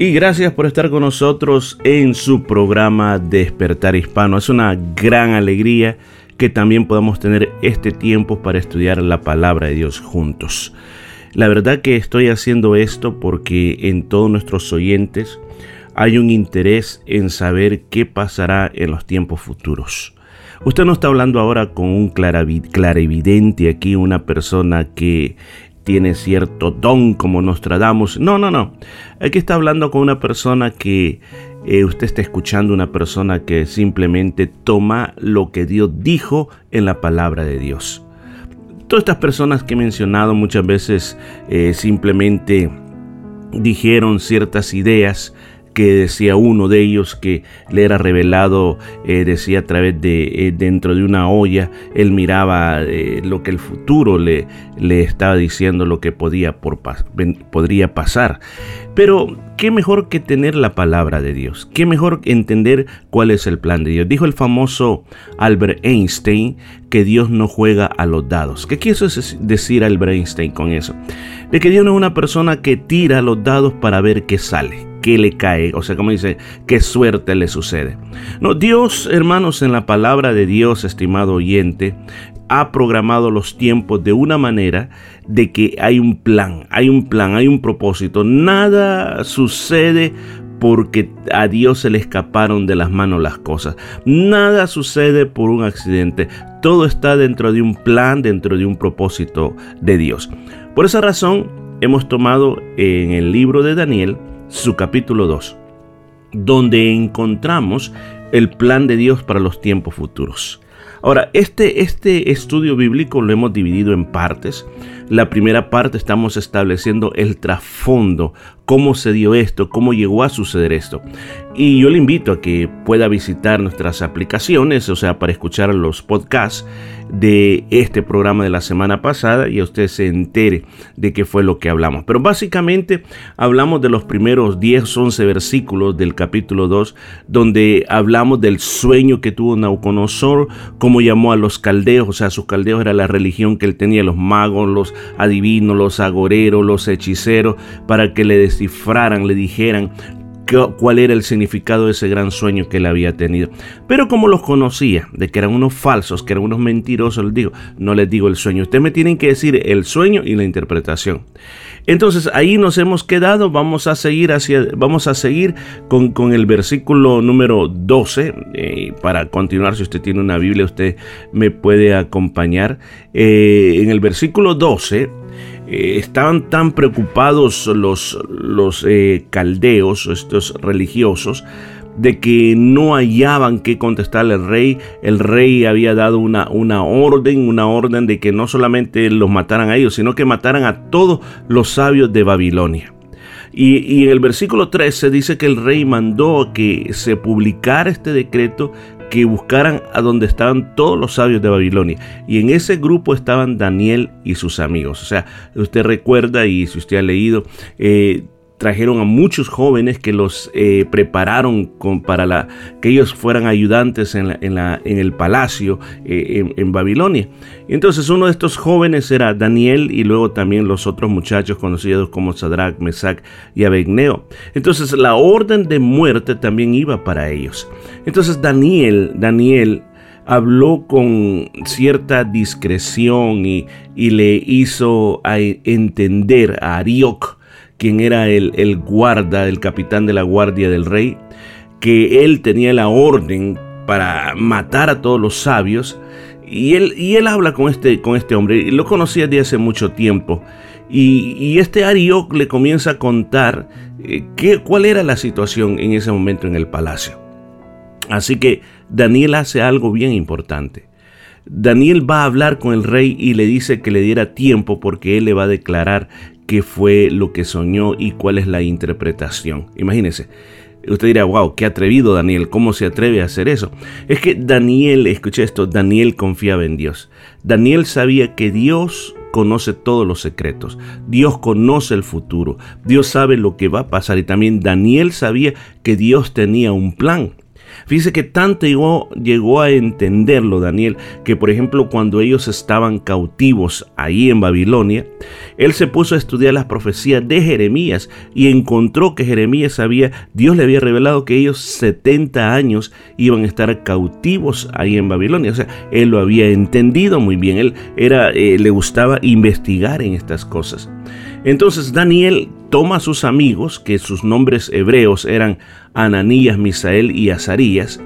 Y gracias por estar con nosotros en su programa Despertar Hispano. Es una gran alegría que también podamos tener este tiempo para estudiar la palabra de Dios juntos. La verdad que estoy haciendo esto porque en todos nuestros oyentes hay un interés en saber qué pasará en los tiempos futuros. Usted no está hablando ahora con un clarividente aquí, una persona que tiene cierto don como Nostradamus. No, no, no. Aquí está hablando con una persona que eh, usted está escuchando, una persona que simplemente toma lo que Dios dijo en la palabra de Dios. Todas estas personas que he mencionado muchas veces eh, simplemente dijeron ciertas ideas que decía uno de ellos que le era revelado, eh, decía a través de dentro de una olla, él miraba lo que el futuro le, le estaba diciendo, lo que podía por, podría pasar. Pero, ¿qué mejor que tener la palabra de Dios? ¿Qué mejor entender cuál es el plan de Dios? Dijo el famoso Albert Einstein que Dios no juega a los dados. ¿Qué quiso decir Albert Einstein con eso? De que Dios no es una persona que tira los dados para ver qué sale qué le cae, o sea, como dice, qué suerte le sucede. No, Dios, hermanos, en la palabra de Dios, estimado oyente, ha programado los tiempos de una manera de que hay un plan, hay un plan, hay un propósito. Nada sucede porque a Dios se le escaparon de las manos las cosas. Nada sucede por un accidente. Todo está dentro de un plan, dentro de un propósito de Dios. Por esa razón, hemos tomado en el libro de Daniel su capítulo 2, donde encontramos el plan de Dios para los tiempos futuros. Ahora, este, este estudio bíblico lo hemos dividido en partes. La primera parte estamos estableciendo el trasfondo, cómo se dio esto, cómo llegó a suceder esto. Y yo le invito a que pueda visitar nuestras aplicaciones, o sea, para escuchar los podcasts de este programa de la semana pasada y a usted se entere de qué fue lo que hablamos. Pero básicamente hablamos de los primeros 10, 11 versículos del capítulo 2, donde hablamos del sueño que tuvo Nauconosor, cómo llamó a los caldeos, o sea, sus caldeos era la religión que él tenía, los magos, los adivinos, los agoreros, los hechiceros, para que le le dijeran cuál era el significado de ese gran sueño que él había tenido. Pero como los conocía, de que eran unos falsos, que eran unos mentirosos, les digo, no les digo el sueño. Ustedes me tienen que decir el sueño y la interpretación. Entonces ahí nos hemos quedado, vamos a seguir, hacia, vamos a seguir con, con el versículo número 12. Eh, para continuar, si usted tiene una Biblia, usted me puede acompañar. Eh, en el versículo 12 eh, estaban tan preocupados los, los eh, caldeos, estos religiosos, de que no hallaban qué contestarle al rey. El rey había dado una, una orden, una orden de que no solamente los mataran a ellos, sino que mataran a todos los sabios de Babilonia. Y, y, en el versículo 13 dice que el rey mandó que se publicara este decreto que buscaran a donde estaban todos los sabios de Babilonia. Y en ese grupo estaban Daniel y sus amigos. O sea, usted recuerda y si usted ha leído, eh, trajeron a muchos jóvenes que los eh, prepararon para que ellos fueran ayudantes en, el palacio eh, en, Babilonia. Y entonces uno de estos jóvenes era Daniel y luego también los otros muchachos conocidos como Sadrach, Mesach y Abednego. Entonces la orden de muerte también iba para ellos. Entonces Daniel, Daniel habló con cierta discreción y, y le hizo entender a Arioc, quien era el, guarda, el capitán de la guardia del rey, que él tenía la orden para matar a todos los sabios. Y él, y él habla con este, con este hombre, y lo conocía desde hace mucho tiempo. Y, este Arioc le comienza a contar eh, qué, cuál era la situación en ese momento en el palacio. Así que Daniel hace algo bien importante. Daniel va a hablar con el rey y le dice que le diera tiempo porque él le va a declarar qué fue lo que soñó y cuál es la interpretación. Imagínese. Usted dirá, wow, qué atrevido Daniel, ¿cómo se atreve a hacer eso? Es que Daniel, escuche esto, Daniel confiaba en Dios. Daniel sabía que Dios conoce todos los secretos. Dios conoce el futuro. Dios sabe lo que va a pasar. Y también Daniel sabía que Dios tenía un plan. Fíjese que tanto llegó, llegó, a entenderlo Daniel, que por ejemplo cuando ellos estaban cautivos ahí en Babilonia, él se puso a estudiar las profecías de Jeremías y encontró que Jeremías sabía, Dios le había revelado que ellos 70 años iban a estar cautivos ahí en Babilonia. O sea, él lo había entendido muy bien, él era, eh, le gustaba investigar en estas cosas. Entonces Daniel toma a sus amigos, que sus nombres hebreos eran Ananías, Misael y Azarías,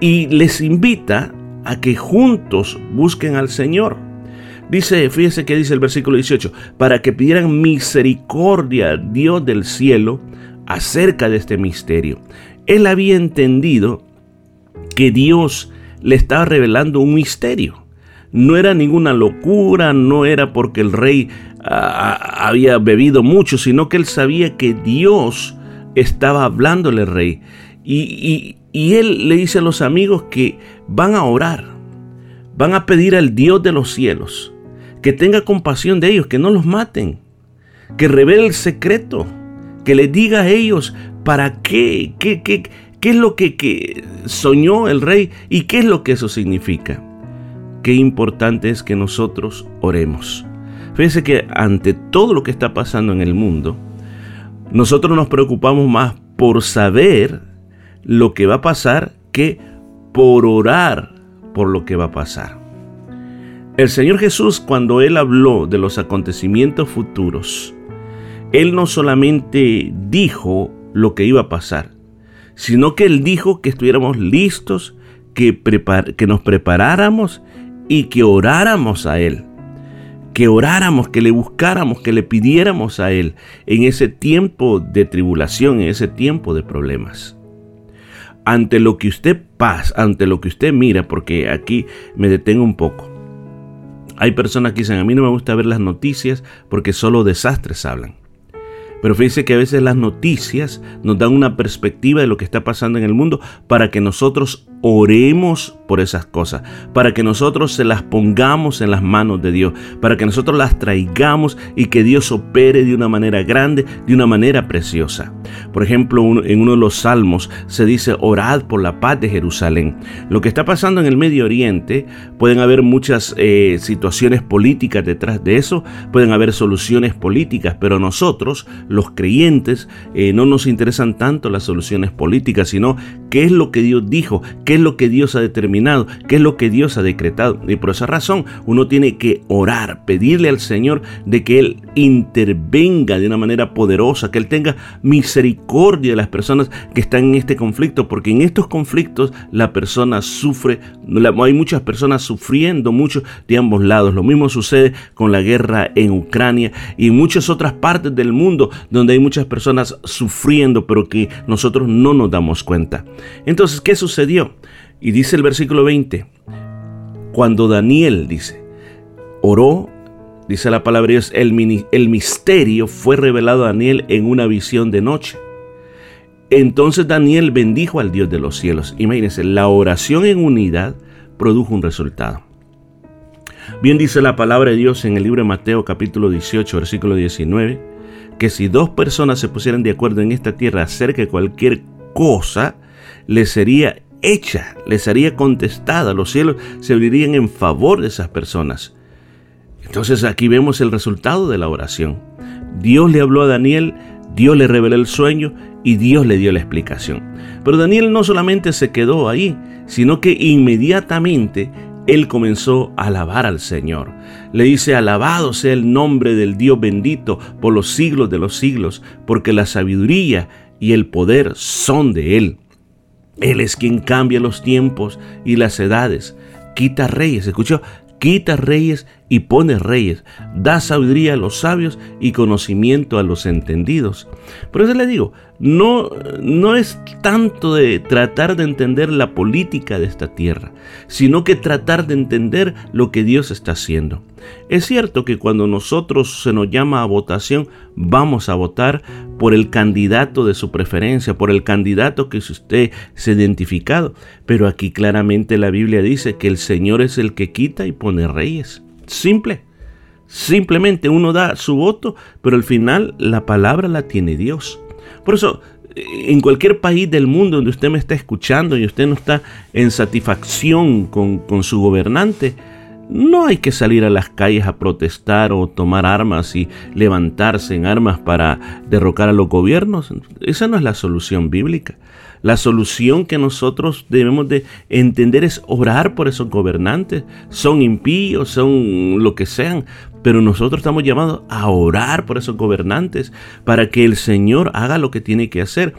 y les invita a que juntos busquen al Señor. Dice, fíjese que dice el versículo 18, para que pidieran misericordia a Dios del cielo acerca de este misterio. Él había entendido que Dios le estaba revelando un misterio. No era ninguna locura, no era porque el rey había bebido mucho, sino que él sabía que Dios estaba hablándole al rey. Y, él le dice a los amigos que van a orar, van a pedir al Dios de los cielos que tenga compasión de ellos, que no los maten, que revele el secreto, que les diga a ellos para qué, qué es lo que, que soñó el rey y qué es lo que eso significa. Qué importante es que nosotros oremos. Fíjense que ante todo lo que está pasando en el mundo, nosotros nos preocupamos más por saber lo que va a pasar que por orar por lo que va a pasar. El Señor Jesús, cuando Él habló de los acontecimientos futuros, Él no solamente dijo lo que iba a pasar, sino que Él dijo que estuviéramos listos, que, que nos preparáramos y que oráramos a Él que oráramos, que le buscáramos, que le pidiéramos a Él en ese tiempo de tribulación, en ese tiempo de problemas. Ante lo que usted pasa, ante lo que usted mira, porque aquí me detengo un poco. Hay personas que dicen, a mí no me gusta ver las noticias porque solo desastres hablan. Pero fíjese que a veces las noticias nos dan una perspectiva de lo que está pasando en el mundo para que nosotros oremos por esas cosas, para que nosotros se las pongamos en las manos de Dios, para que nosotros las traigamos y que Dios opere de una manera grande, de una manera preciosa. Por ejemplo, en uno de los salmos se dice, orad por la paz de Jerusalén. Lo que está pasando en el Medio Oriente, pueden haber muchas eh, situaciones políticas detrás de eso, pueden haber soluciones políticas, pero nosotros, los creyentes, eh, no nos interesan tanto las soluciones políticas, sino qué es lo que Dios dijo, qué es lo que Dios ha determinado, qué es lo que Dios ha decretado. Y por esa razón uno tiene que orar, pedirle al Señor de que Él intervenga de una manera poderosa, que Él tenga misericordia de las personas que están en este conflicto, porque en estos conflictos la persona sufre, hay muchas personas sufriendo mucho de ambos lados. Lo mismo sucede con la guerra en Ucrania y muchas otras partes del mundo donde hay muchas personas sufriendo, pero que nosotros no nos damos cuenta. Entonces, ¿qué sucedió? Y dice el versículo 20, cuando Daniel dice, oró, dice la palabra de Dios, el, misterio fue revelado a Daniel en una visión de noche. Entonces Daniel bendijo al Dios de los cielos. Imagínense, la oración en unidad produjo un resultado. Bien dice la palabra de Dios en el libro de Mateo capítulo 18, versículo 19, que si dos personas se pusieran de acuerdo en esta tierra acerca de cualquier cosa, les sería hecha, les sería contestada, los cielos se abrirían en favor de esas personas. Entonces aquí vemos el resultado de la oración. Dios le habló a Daniel, Dios le reveló el sueño y Dios le dio la explicación. Pero Daniel no solamente se quedó ahí, sino que inmediatamente él comenzó a alabar al Señor. Le dice, alabado sea el nombre del Dios bendito por los siglos de los siglos, porque la sabiduría y el poder son de Él. Él es quien cambia los tiempos y las edades. Quita reyes, escuchó, quita reyes y pone reyes. Da sabiduría a los sabios y conocimiento a los entendidos. Por eso le digo, no, no es tanto de tratar de entender la política de esta tierra, sino que tratar de entender lo que Dios está haciendo. Es cierto que cuando nosotros se nos llama a votación, vamos a votar por el candidato de su preferencia, por el candidato que usted se ha identificado, pero aquí claramente la Biblia dice que el Señor es el que quita y pone reyes. Simple. Simplemente uno da su voto, pero al final la palabra la tiene Dios. Por eso en cualquier país del mundo donde usted me está escuchando y usted no está en satisfacción con, con su gobernante, no hay que salir a las calles a protestar o tomar armas y levantarse en armas para derrocar a los gobiernos. Esa no es la solución bíblica. La solución que nosotros debemos de entender es orar por esos gobernantes. Son impíos, son lo que sean, pero nosotros estamos llamados a orar por esos gobernantes para que el Señor haga lo que tiene que hacer.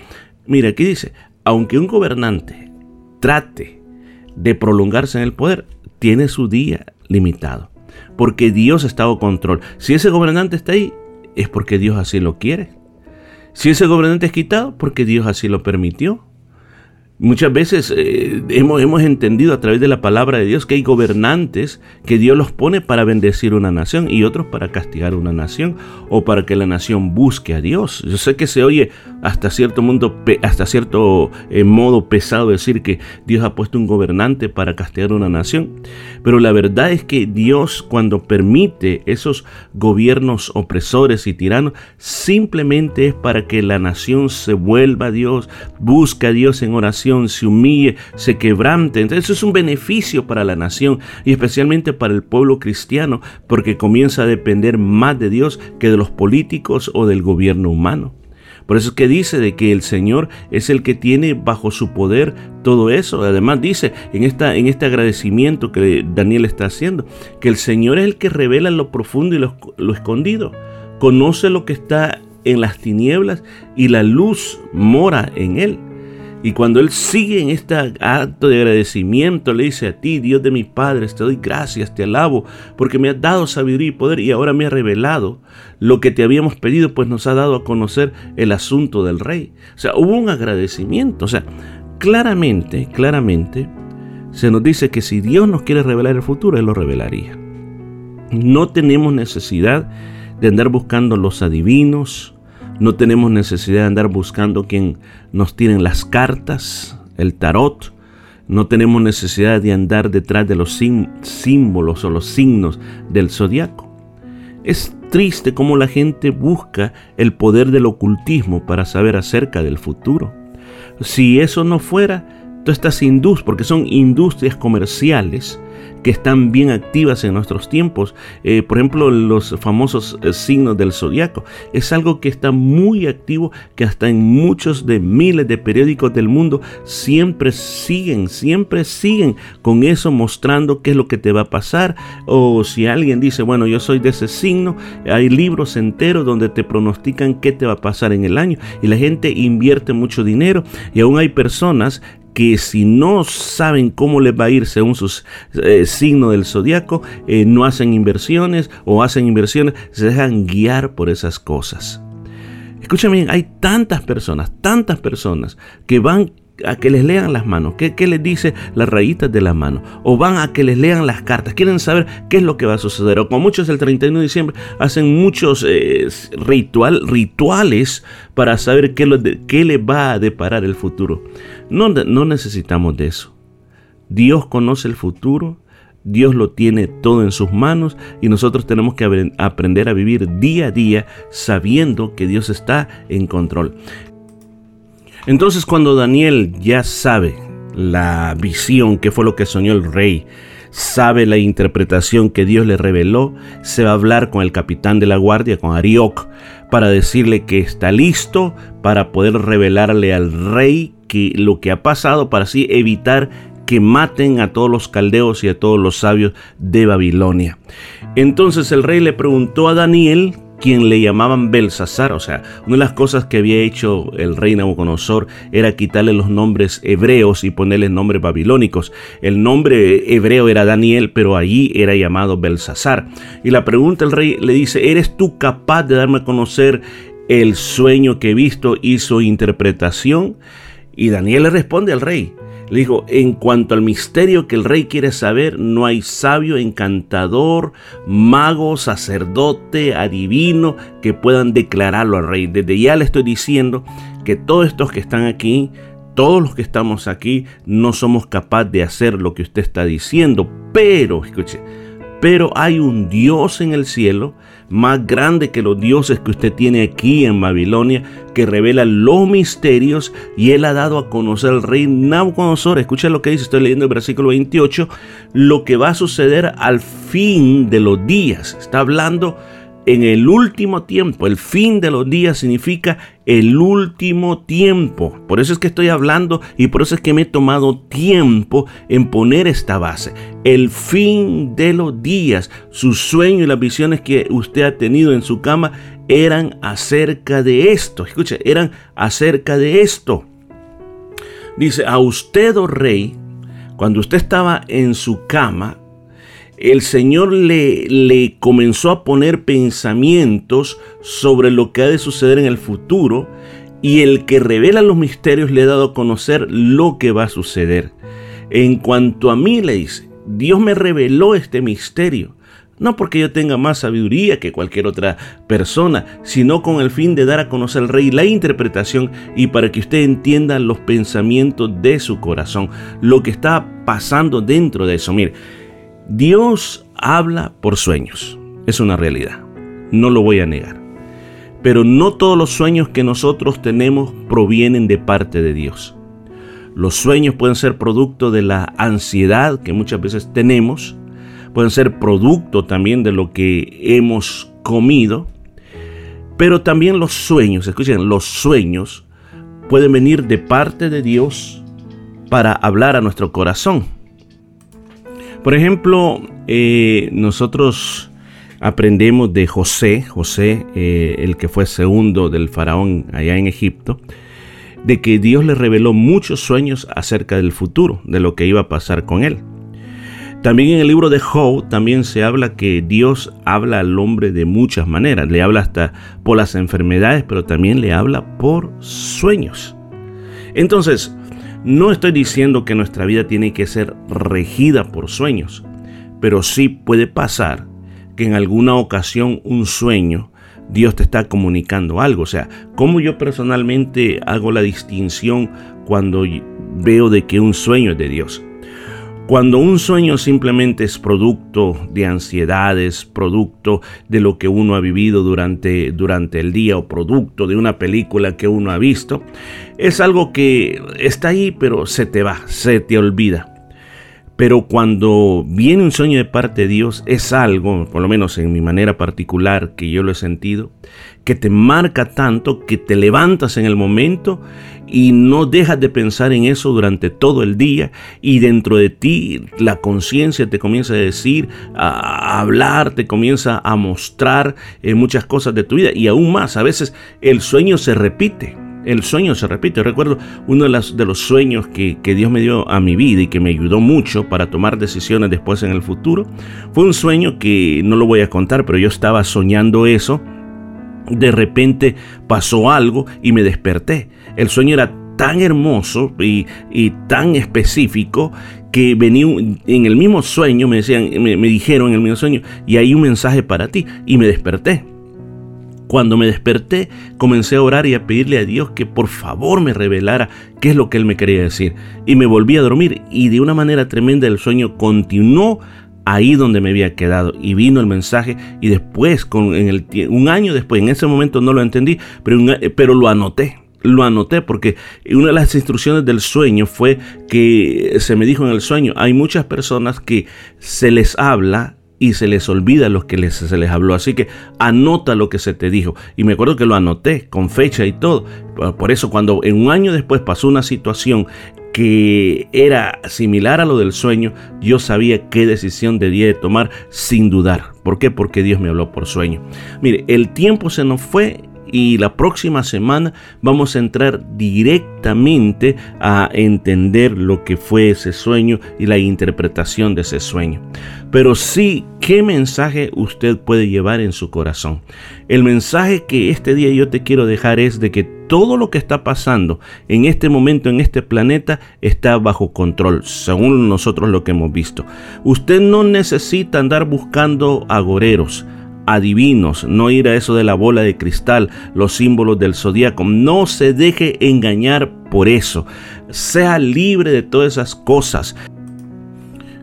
Mira, aquí dice, aunque un gobernante trate de prolongarse en el poder, tiene su día limitado. Porque Dios está bajo control. Si ese gobernante está ahí, es porque Dios así lo quiere. Si ese gobernante es quitado, porque Dios así lo permitió. Muchas veces eh, hemos, hemos, entendido a través de la palabra de Dios que hay gobernantes que Dios los pone para bendecir una nación y otros para castigar una nación o para que la nación busque a Dios. Yo sé que se oye hasta cierto, mundo, hasta cierto eh, modo pesado decir que Dios ha puesto un gobernante para castigar una nación, pero la verdad es que Dios cuando permite esos gobiernos opresores y tiranos simplemente es para que la nación se vuelva a Dios, busque a Dios en oración se humille, se quebrante. Entonces eso es un beneficio para la nación y especialmente para el pueblo cristiano porque comienza a depender más de Dios que de los políticos o del gobierno humano. Por eso es que dice de que el Señor es el que tiene bajo su poder todo eso. Además dice en, esta, en este agradecimiento que Daniel está haciendo, que el Señor es el que revela lo profundo y lo, lo escondido. Conoce lo que está en las tinieblas y la luz mora en él. Y cuando él sigue en este acto de agradecimiento, le dice a ti, Dios de mis padres, te doy gracias, te alabo, porque me has dado sabiduría y poder y ahora me ha revelado lo que te habíamos pedido, pues nos ha dado a conocer el asunto del rey. O sea, hubo un agradecimiento. O sea, claramente, claramente, se nos dice que si Dios nos quiere revelar el futuro, Él lo revelaría. No tenemos necesidad de andar buscando los adivinos, no tenemos necesidad de andar buscando quien nos tiren las cartas, el tarot. No tenemos necesidad de andar detrás de los símbolos o los signos del zodiaco. Es triste cómo la gente busca el poder del ocultismo para saber acerca del futuro. Si eso no fuera, estas industrias, porque son industrias comerciales, que están bien activas en nuestros tiempos. Eh, por ejemplo, los famosos eh, signos del zodiaco. Es algo que está muy activo, que hasta en muchos de miles de periódicos del mundo siempre siguen, siempre siguen con eso mostrando qué es lo que te va a pasar. O si alguien dice, bueno, yo soy de ese signo, hay libros enteros donde te pronostican qué te va a pasar en el año. Y la gente invierte mucho dinero y aún hay personas que si no saben cómo les va a ir según sus eh, signos del zodiaco, eh, no hacen inversiones o hacen inversiones, se dejan guiar por esas cosas. Escúchame bien, hay tantas personas, tantas personas que van a que les lean las manos. ¿Qué, les dice las rayitas de la mano? O van a que les lean las cartas. Quieren saber qué es lo que va a suceder. O como muchos el 31 de diciembre hacen muchos eh, ritual, rituales para saber qué, lo qué va a deparar el futuro. No, no necesitamos de eso. Dios conoce el futuro. Dios lo tiene todo en sus manos y nosotros tenemos que aprender a vivir día a día sabiendo que Dios está en control. Entonces cuando Daniel ya sabe la visión, que fue lo que soñó el rey, sabe la interpretación que Dios le reveló, se va a hablar con el capitán de la guardia, con Arioc, para decirle que está listo para poder revelarle al rey que lo que ha pasado para así evitar que maten a todos los caldeos y a todos los sabios de Babilonia. Entonces el rey le preguntó a Daniel quien le llamaban Belsasar. O sea, una de las cosas que había hecho el rey Nabucodonosor era quitarle los nombres hebreos y ponerle nombres babilónicos. El nombre hebreo era Daniel, pero allí era llamado Belsasar. Y la pregunta el rey le dice, ¿eres tú capaz de darme a conocer el sueño que he visto y su interpretación? Y Daniel le responde al rey, le dijo, en cuanto al misterio que el rey quiere saber, no hay sabio, encantador, mago, sacerdote, adivino que puedan declararlo al rey. Desde ya le estoy diciendo que todos estos que están aquí, todos los que estamos aquí, no somos capaces de hacer lo que usted está diciendo. Pero, escuche, pero hay un Dios en el cielo más grande que los dioses que usted tiene aquí en Babilonia, que revela los misterios y él ha dado a conocer al rey Nabucodonosor. Escucha lo que dice, estoy leyendo el versículo 28, lo que va a suceder al fin de los días. Está hablando en el último tiempo. El fin de los días significa el último tiempo. Por eso es que estoy hablando y por eso es que me he tomado tiempo en poner esta base. El fin de los días. Sus sueños y las visiones que usted ha tenido en su cama eran acerca de esto. Escuche, eran acerca de esto. Dice, a usted, oh rey, cuando usted estaba en su cama, el Señor le, le, comenzó a poner pensamientos sobre lo que ha de suceder en el futuro y el que revela los misterios le ha dado a conocer lo que va a suceder. En cuanto a mí, le dice, Dios me reveló este misterio. No porque yo tenga más sabiduría que cualquier otra persona, sino con el fin de dar a conocer al rey la interpretación y para que usted entienda los pensamientos de su corazón, lo que está pasando dentro de eso. Mire, Dios habla por sueños, es una realidad, no lo voy a negar. Pero no todos los sueños que nosotros tenemos provienen de parte de Dios. Los sueños pueden ser producto de la ansiedad que muchas veces tenemos, pueden ser producto también de lo que hemos comido, pero también los sueños, escuchen, los sueños pueden venir de parte de Dios para hablar a nuestro corazón. Por ejemplo, eh, nosotros aprendemos de José, José, eh, el que fue segundo del faraón allá en Egipto, de que Dios le reveló muchos sueños acerca del futuro, de lo que iba a pasar con él. También en el libro de Job también se habla que Dios habla al hombre de muchas maneras. Le habla hasta por las enfermedades, pero también le habla por sueños. Entonces, no estoy diciendo que nuestra vida tiene que ser regida por sueños, pero sí puede pasar que en alguna ocasión un sueño Dios te está comunicando algo. O sea, ¿cómo yo personalmente hago la distinción cuando veo de que un sueño es de Dios? Cuando un sueño simplemente es producto de ansiedades, producto de lo que uno ha vivido durante, durante el día o producto de una película que uno ha visto, es algo que está ahí pero se te va, se te olvida. Pero cuando viene un sueño de parte de Dios, es algo, por lo menos en mi manera particular, que yo lo he sentido, que te marca tanto que te levantas en el momento y no dejas de pensar en eso durante todo el día y dentro de ti la conciencia te comienza a decir, a hablar, te comienza a mostrar eh, muchas cosas de tu vida y aún más, a veces el sueño se repite. El sueño se repite. recuerdo uno de, los sueños que, que Dios me dio a mi vida y que me ayudó mucho para tomar decisiones después en el futuro. Fue un sueño que no lo voy a contar, pero yo estaba soñando eso de repente pasó algo y me desperté. El sueño era tan hermoso y, tan específico que venía en el mismo sueño, me decían, me, dijeron en el mismo sueño, y hay un mensaje para ti, y me desperté. Cuando me desperté, comencé a orar y a pedirle a Dios que por favor me revelara qué es lo que Él me quería decir. Y me volví a dormir y de una manera tremenda el sueño continuó ahí donde me había quedado y vino el mensaje y después, con, en el, un año después, en ese momento no lo entendí, pero, pero lo anoté. Lo anoté porque una de las instrucciones del sueño fue que se me dijo en el sueño, hay muchas personas que se les habla y se les olvida lo que les, se les habló. Así que anota lo que se te dijo. Y me acuerdo que lo anoté con fecha y todo. Por eso cuando en un año después pasó una situación que era similar a lo del sueño, yo sabía qué decisión debía de tomar sin dudar. ¿Por qué? Porque Dios me habló por sueño. Mire, el tiempo se nos fue y la próxima semana vamos a entrar directamente a entender lo que fue ese sueño y la interpretación de ese sueño. Pero sí, ¿qué mensaje usted puede llevar en su corazón? El mensaje que este día yo te quiero dejar es de que todo lo que está pasando en este momento en este planeta está bajo control, según nosotros lo que hemos visto. Usted no necesita andar buscando agoreros adivinos, no ir a eso de la bola de cristal, los símbolos del zodiaco. No se deje engañar por eso. Sea libre de todas esas cosas.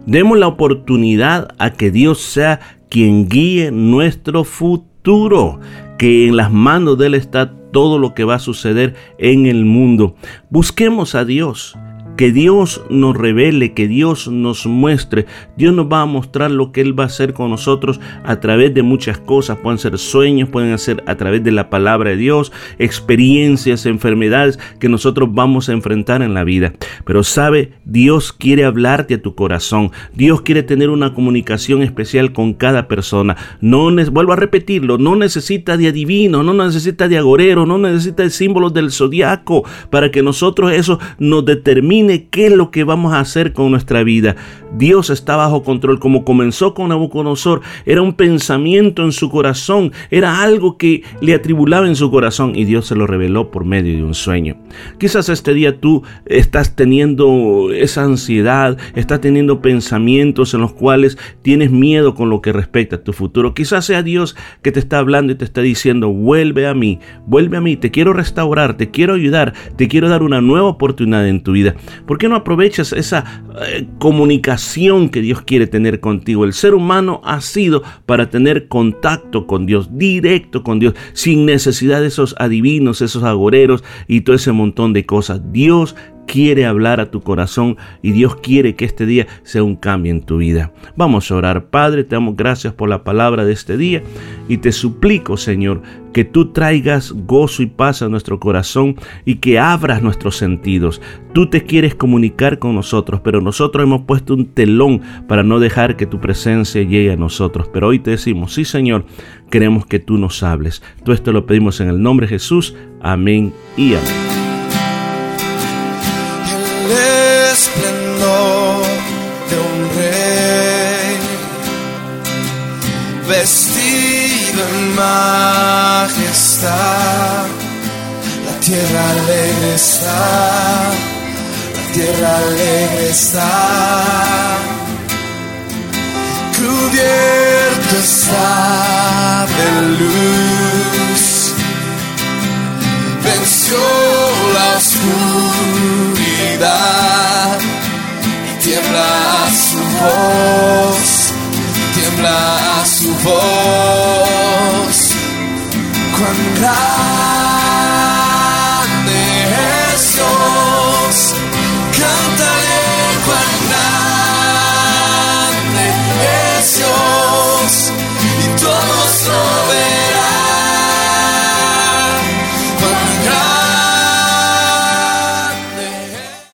Demos la oportunidad a que Dios sea quien guíe nuestro futuro que en las manos de Él está todo lo que va a suceder en el mundo. Busquemos a Dios que Dios nos revele, que Dios nos muestre. Dios nos va a mostrar lo que Él va a hacer con nosotros a través de muchas cosas. Pueden ser sueños, pueden ser a través de la palabra de Dios, experiencias, enfermedades que nosotros vamos a enfrentar en la vida. Pero sabe, Dios quiere hablarte a tu corazón. Dios quiere tener una comunicación especial con cada persona. No vuelvo a repetirlo, no necesita de adivino, no necesita de agorero, no necesita de símbolos del zodiaco para que nosotros eso nos determine qué es lo que vamos a hacer con nuestra vida. Dios está bajo control. Como comenzó con Nabucodonosor, era un pensamiento en su corazón, era algo que le atribulaba en su corazón y Dios se lo reveló por medio de un sueño. Quizás este día tú estás teniendo esa ansiedad, estás teniendo pensamientos en los cuales tienes miedo con lo que respecta a tu futuro. Quizás sea Dios que te está hablando y te está diciendo, vuelve a mí, vuelve a mí, te quiero restaurar, te quiero ayudar, te quiero dar una nueva oportunidad en tu vida. ¿Por qué no aprovechas esa eh, comunicación que Dios quiere tener contigo? El ser humano ha sido para tener contacto con Dios, directo con Dios, sin necesidad de esos adivinos, esos agoreros y todo ese montón de cosas. Dios quiere hablar a tu corazón y Dios quiere que este día sea un cambio en tu vida. Vamos a orar, Padre, te damos gracias por la palabra de este día y te suplico, Señor, que tú traigas gozo y paz a nuestro corazón y que abras nuestros sentidos. Tú te quieres comunicar con nosotros, pero nosotros hemos puesto un telón para no dejar que tu presencia llegue a nosotros. Pero hoy te decimos, sí Señor, queremos que tú nos hables. Todo esto lo pedimos en el nombre de Jesús. Amén y amén. La tierra alegre está, la tierra alegre está. Cubierto está de luz, venció la oscuridad tiembla su voz, tiembla su voz.